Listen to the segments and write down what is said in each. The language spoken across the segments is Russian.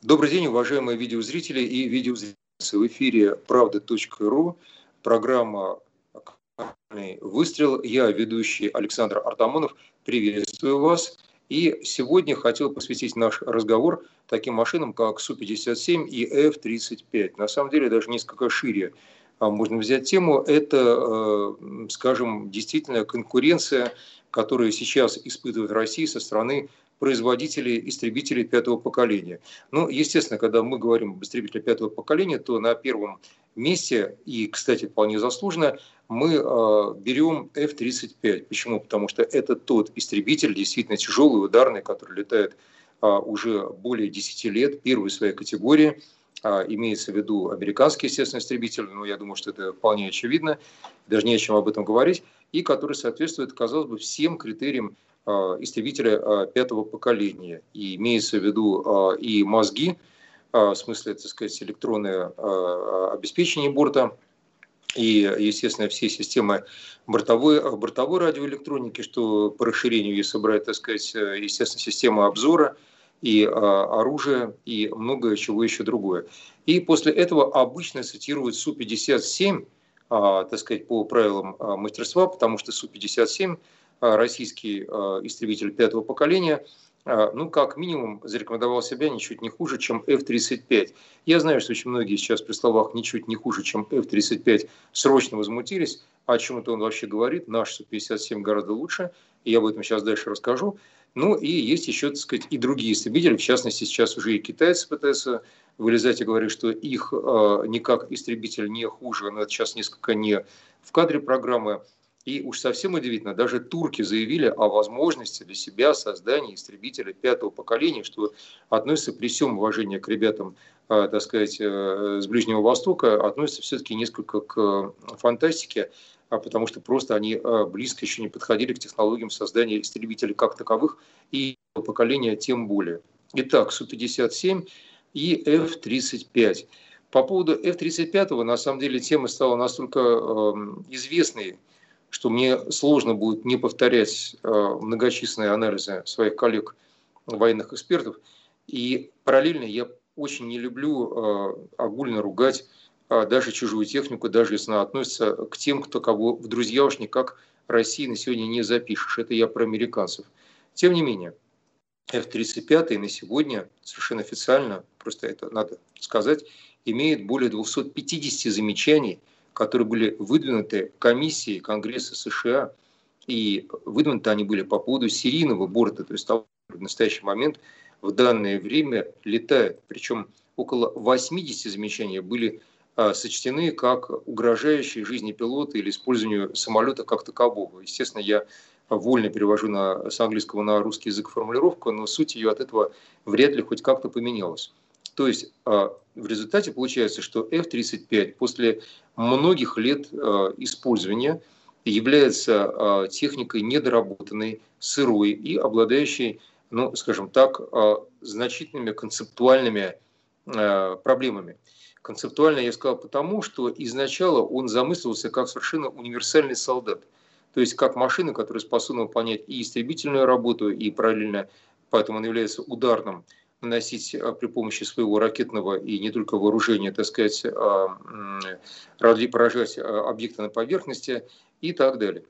Добрый день, уважаемые видеозрители и видеозрители. В эфире правда.ру, программа «Выстрел». Я, ведущий Александр Артамонов, приветствую вас. И сегодня хотел посвятить наш разговор таким машинам, как Су-57 и F-35. На самом деле, даже несколько шире а, можно взять тему. Это, э, скажем, действительно конкуренция, которую сейчас испытывает Россия со стороны производителей истребителей пятого поколения. Ну, естественно, когда мы говорим об истребителе пятого поколения, то на первом месте, и, кстати, вполне заслуженно, мы э, берем F-35. Почему? Потому что это тот истребитель, действительно тяжелый, ударный, который летает э, уже более 10 лет, первой своей категории. А, имеется в виду американский, естественно, истребитель, но я думаю, что это вполне очевидно, даже не о чем об этом говорить, и который соответствует, казалось бы, всем критериям Э, истребителя э, пятого поколения. И имеется в виду э, и мозги, в смысле, так сказать, электронное обеспечение борта, и, естественно, все системы бортовой, бортовой радиоэлектроники, что по расширению, если брать, так сказать, естественно, система обзора и оружие, и многое чего еще другое. И после этого обычно цитируют Су-57, так сказать, по правилам мастерства, потому что Су-57 а, российский а, истребитель пятого поколения, а, ну, как минимум, зарекомендовал себя ничуть не хуже, чем F-35. Я знаю, что очень многие сейчас при словах ничуть не хуже, чем F-35, срочно возмутились. О чем это он вообще говорит? Наш Су-57 гораздо лучше, и я об этом сейчас дальше расскажу. Ну и есть еще, так сказать, и другие истребители, в частности, сейчас уже и китайцы пытаются вылезать и говорить, что их э, никак истребитель не хуже, но это сейчас несколько не в кадре программы. И уж совсем удивительно, даже турки заявили о возможности для себя создания истребителя пятого поколения, что относится при всем уважении к ребятам, э, так сказать, э, с Ближнего Востока, относится все-таки несколько к э, фантастике, а потому что просто они близко еще не подходили к технологиям создания истребителей как таковых и поколения тем более. Итак, Су-57 и F-35. По поводу F-35, на самом деле, тема стала настолько эм, известной что мне сложно будет не повторять э, многочисленные анализы своих коллег военных экспертов. И параллельно я очень не люблю э, огульно ругать э, даже чужую технику, даже если она относится к тем, кто кого в друзья уж никак России на сегодня не запишешь. Это я про американцев. Тем не менее, F-35 на сегодня совершенно официально, просто это надо сказать, имеет более 250 замечаний – которые были выдвинуты комиссией Конгресса США, и выдвинуты они были по поводу серийного борта, то есть того, в настоящий момент в данное время летает. Причем около 80 замечаний были а, сочтены как угрожающие жизни пилота или использованию самолета как такового. Естественно, я вольно перевожу на, с английского на русский язык формулировку, но суть ее от этого вряд ли хоть как-то поменялась. То есть а, в результате получается, что F-35 после многих лет а, использования является а, техникой недоработанной, сырой и обладающей, ну, скажем так, значительными концептуальными проблемами. Концептуально я сказал потому, что изначально он замыслился как совершенно универсальный солдат. То есть как машина, которая способна выполнять и истребительную работу, и параллельно, поэтому он является ударным наносить а, при помощи своего ракетного и не только вооружения, так сказать, а, поражать а, объекты на поверхности и так далее.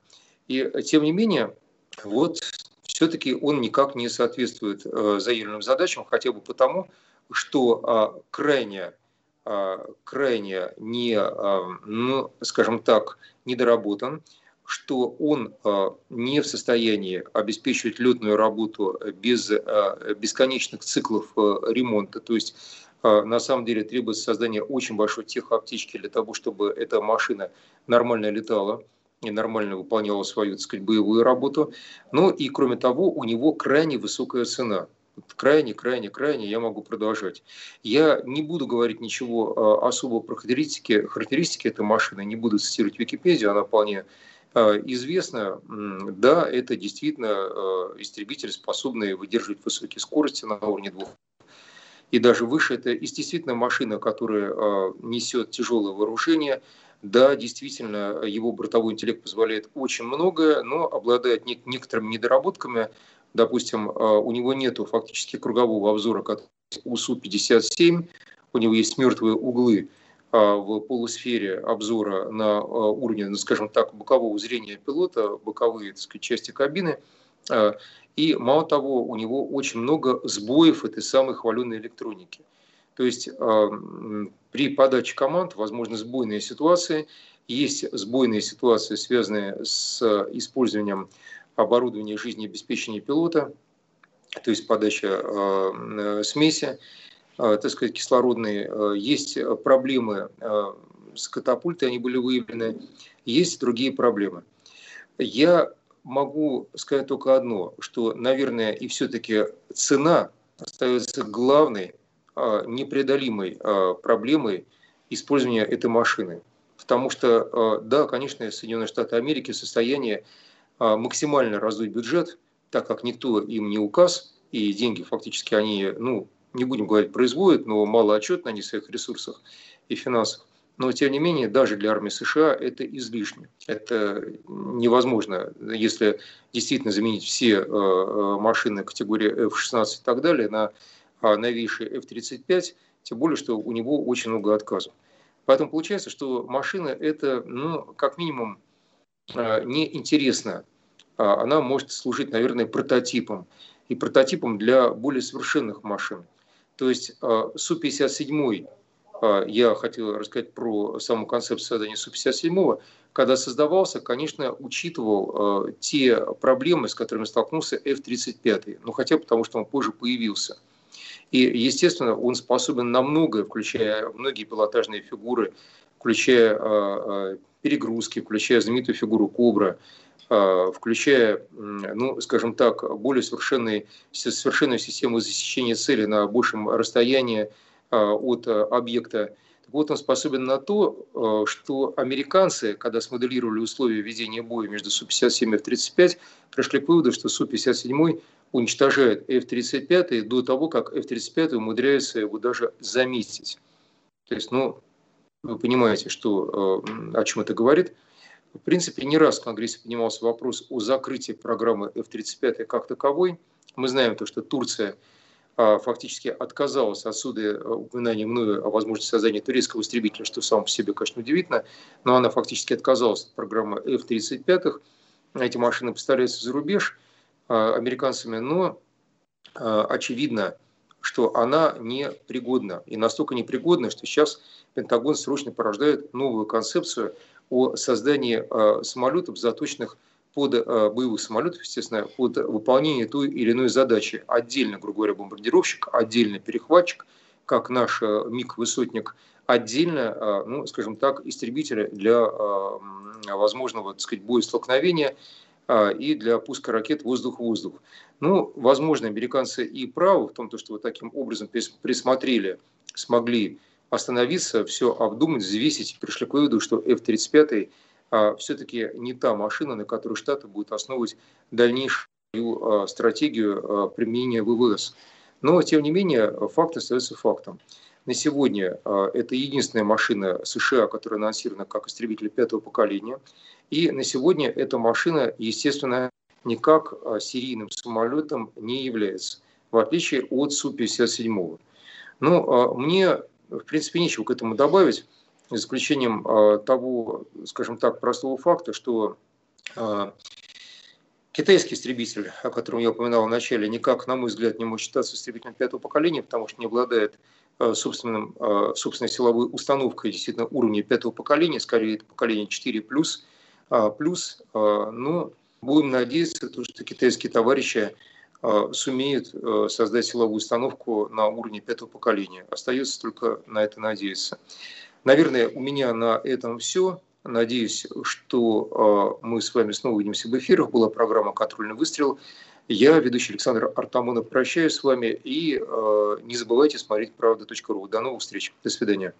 И тем не менее, вот все-таки он никак не соответствует заявленным задачам, хотя бы потому, что крайне, крайне не, ну, скажем так, недоработан, что он а, не в состоянии обеспечивать летную работу без а, бесконечных циклов а, ремонта. То есть на самом деле требуется создание очень большой техоптечки для того, чтобы эта машина нормально летала и нормально выполняла свою так сказать, боевую работу. Ну и кроме того, у него крайне высокая цена. Крайне, крайне, крайне я могу продолжать. Я не буду говорить ничего особо про характеристики, характеристики этой машины, не буду цитировать Википедию, она вполне Э, известно, да, это действительно э, истребители, способные выдерживать высокие скорости на уровне двух и даже выше. Это действительно машина, которая э, несет тяжелое вооружение. Да, действительно, его бортовой интеллект позволяет очень многое, но обладает некоторыми недоработками. Допустим, у него нет фактически кругового обзора, который у Су-57, у него есть мертвые углы а, в полусфере обзора на а, уровне, ну, скажем так, бокового зрения пилота, боковые так сказать, части кабины. А, и мало того, у него очень много сбоев этой самой хваленной электроники. То есть при подаче команд возможны сбойные ситуации. Есть сбойные ситуации, связанные с использованием оборудования жизнеобеспечения пилота, то есть подача смеси. Э, так сказать, кислородные. Э, есть проблемы э, с катапультой, они были выявлены. Есть другие проблемы. Я могу сказать только одно, что, наверное, и все-таки цена остается главной, непреодолимой проблемой использования этой машины. Потому что, да, конечно, Соединенные Штаты Америки в состоянии максимально раздуть бюджет, так как никто им не указ, и деньги фактически они, ну, не будем говорить производят, но малоотчетно они в своих ресурсах и финансах. Но, тем не менее, даже для армии США это излишне. Это невозможно, если действительно заменить все э, э, машины категории F-16 и так далее на а, новейшие F-35, тем более, что у него очень много отказов. Поэтому получается, что машина это, ну, как минимум, э, неинтересна. Она может служить, наверное, прототипом. И прототипом для более совершенных машин. То есть а, Су-57, а, я хотел рассказать про саму концепцию создания Су-57, когда создавался, конечно, учитывал а, те проблемы, с которыми столкнулся F-35, ну хотя потому, что он позже появился. И, естественно, он способен на многое, включая многие пилотажные фигуры, включая перегрузки, включая знаменитую фигуру Кобра, включая, ну, скажем так, более совершенные, совершенную систему засечения цели на большем расстоянии а, от а, объекта. Так вот, он способен на то, что американцы, когда смоделировали условия ведения боя между Су-57 и F-35, пришли к выводу, что Су-57 уничтожает F-35 до того, как F-35 умудряется его даже заметить. То есть, ну, вы понимаете, что, о чем это говорит – в принципе, не раз в Конгрессе поднимался вопрос о закрытии программы F-35 как таковой. Мы знаем то, что Турция а, фактически отказалась отсюда э, упоминания мною о возможности создания турецкого истребителя, что сам по себе, конечно, удивительно, но она фактически отказалась от программы F-35. Эти машины поставляются за рубеж а, американцами, но а, очевидно, что она непригодна. И настолько непригодна, что сейчас Пентагон срочно порождает новую концепцию о создании э, самолетов, заточенных под э, боевых самолетов, естественно, под выполнение той или иной задачи. Отдельно, грубо говоря, бомбардировщик, отдельно перехватчик, как наш э, МиГ-высотник, отдельно, ну, скажем так, истребители для возможного, так сказать, боестолкновения и для пуска ракет воздух-воздух. Ну, возможно, американцы и правы в том, что вот таким образом присмотрели, смогли остановиться, все обдумать, взвесить пришли к выводу, что F-35 а, все-таки не та машина, на которой Штаты будут основывать дальнейшую а, стратегию а, применения ВВС. Но, тем не менее, факт остается фактом. На сегодня а, это единственная машина США, которая анонсирована как истребитель пятого поколения. И на сегодня эта машина, естественно, никак а, серийным самолетом не является, в отличие от Су-57. Ну, а, мне в принципе, нечего к этому добавить, за исключением а, того, скажем так, простого факта, что а, китайский истребитель, о котором я упоминал в начале, никак, на мой взгляд, не может считаться истребителем пятого поколения, потому что не обладает а, собственным, собственной силовой установкой действительно уровня пятого поколения, скорее это поколение 4+, плюс, плюс, но будем надеяться, что китайские товарищи Э, сумеет э, создать силовую установку на уровне пятого поколения. Остается только на это надеяться. Наверное, у меня на этом все. Надеюсь, что э, мы с вами снова увидимся в эфирах. Была программа «Контрольный выстрел». Я, ведущий Александр Артамонов, прощаюсь с вами. И не забывайте смотреть правда.ру. До новых встреч. До свидания.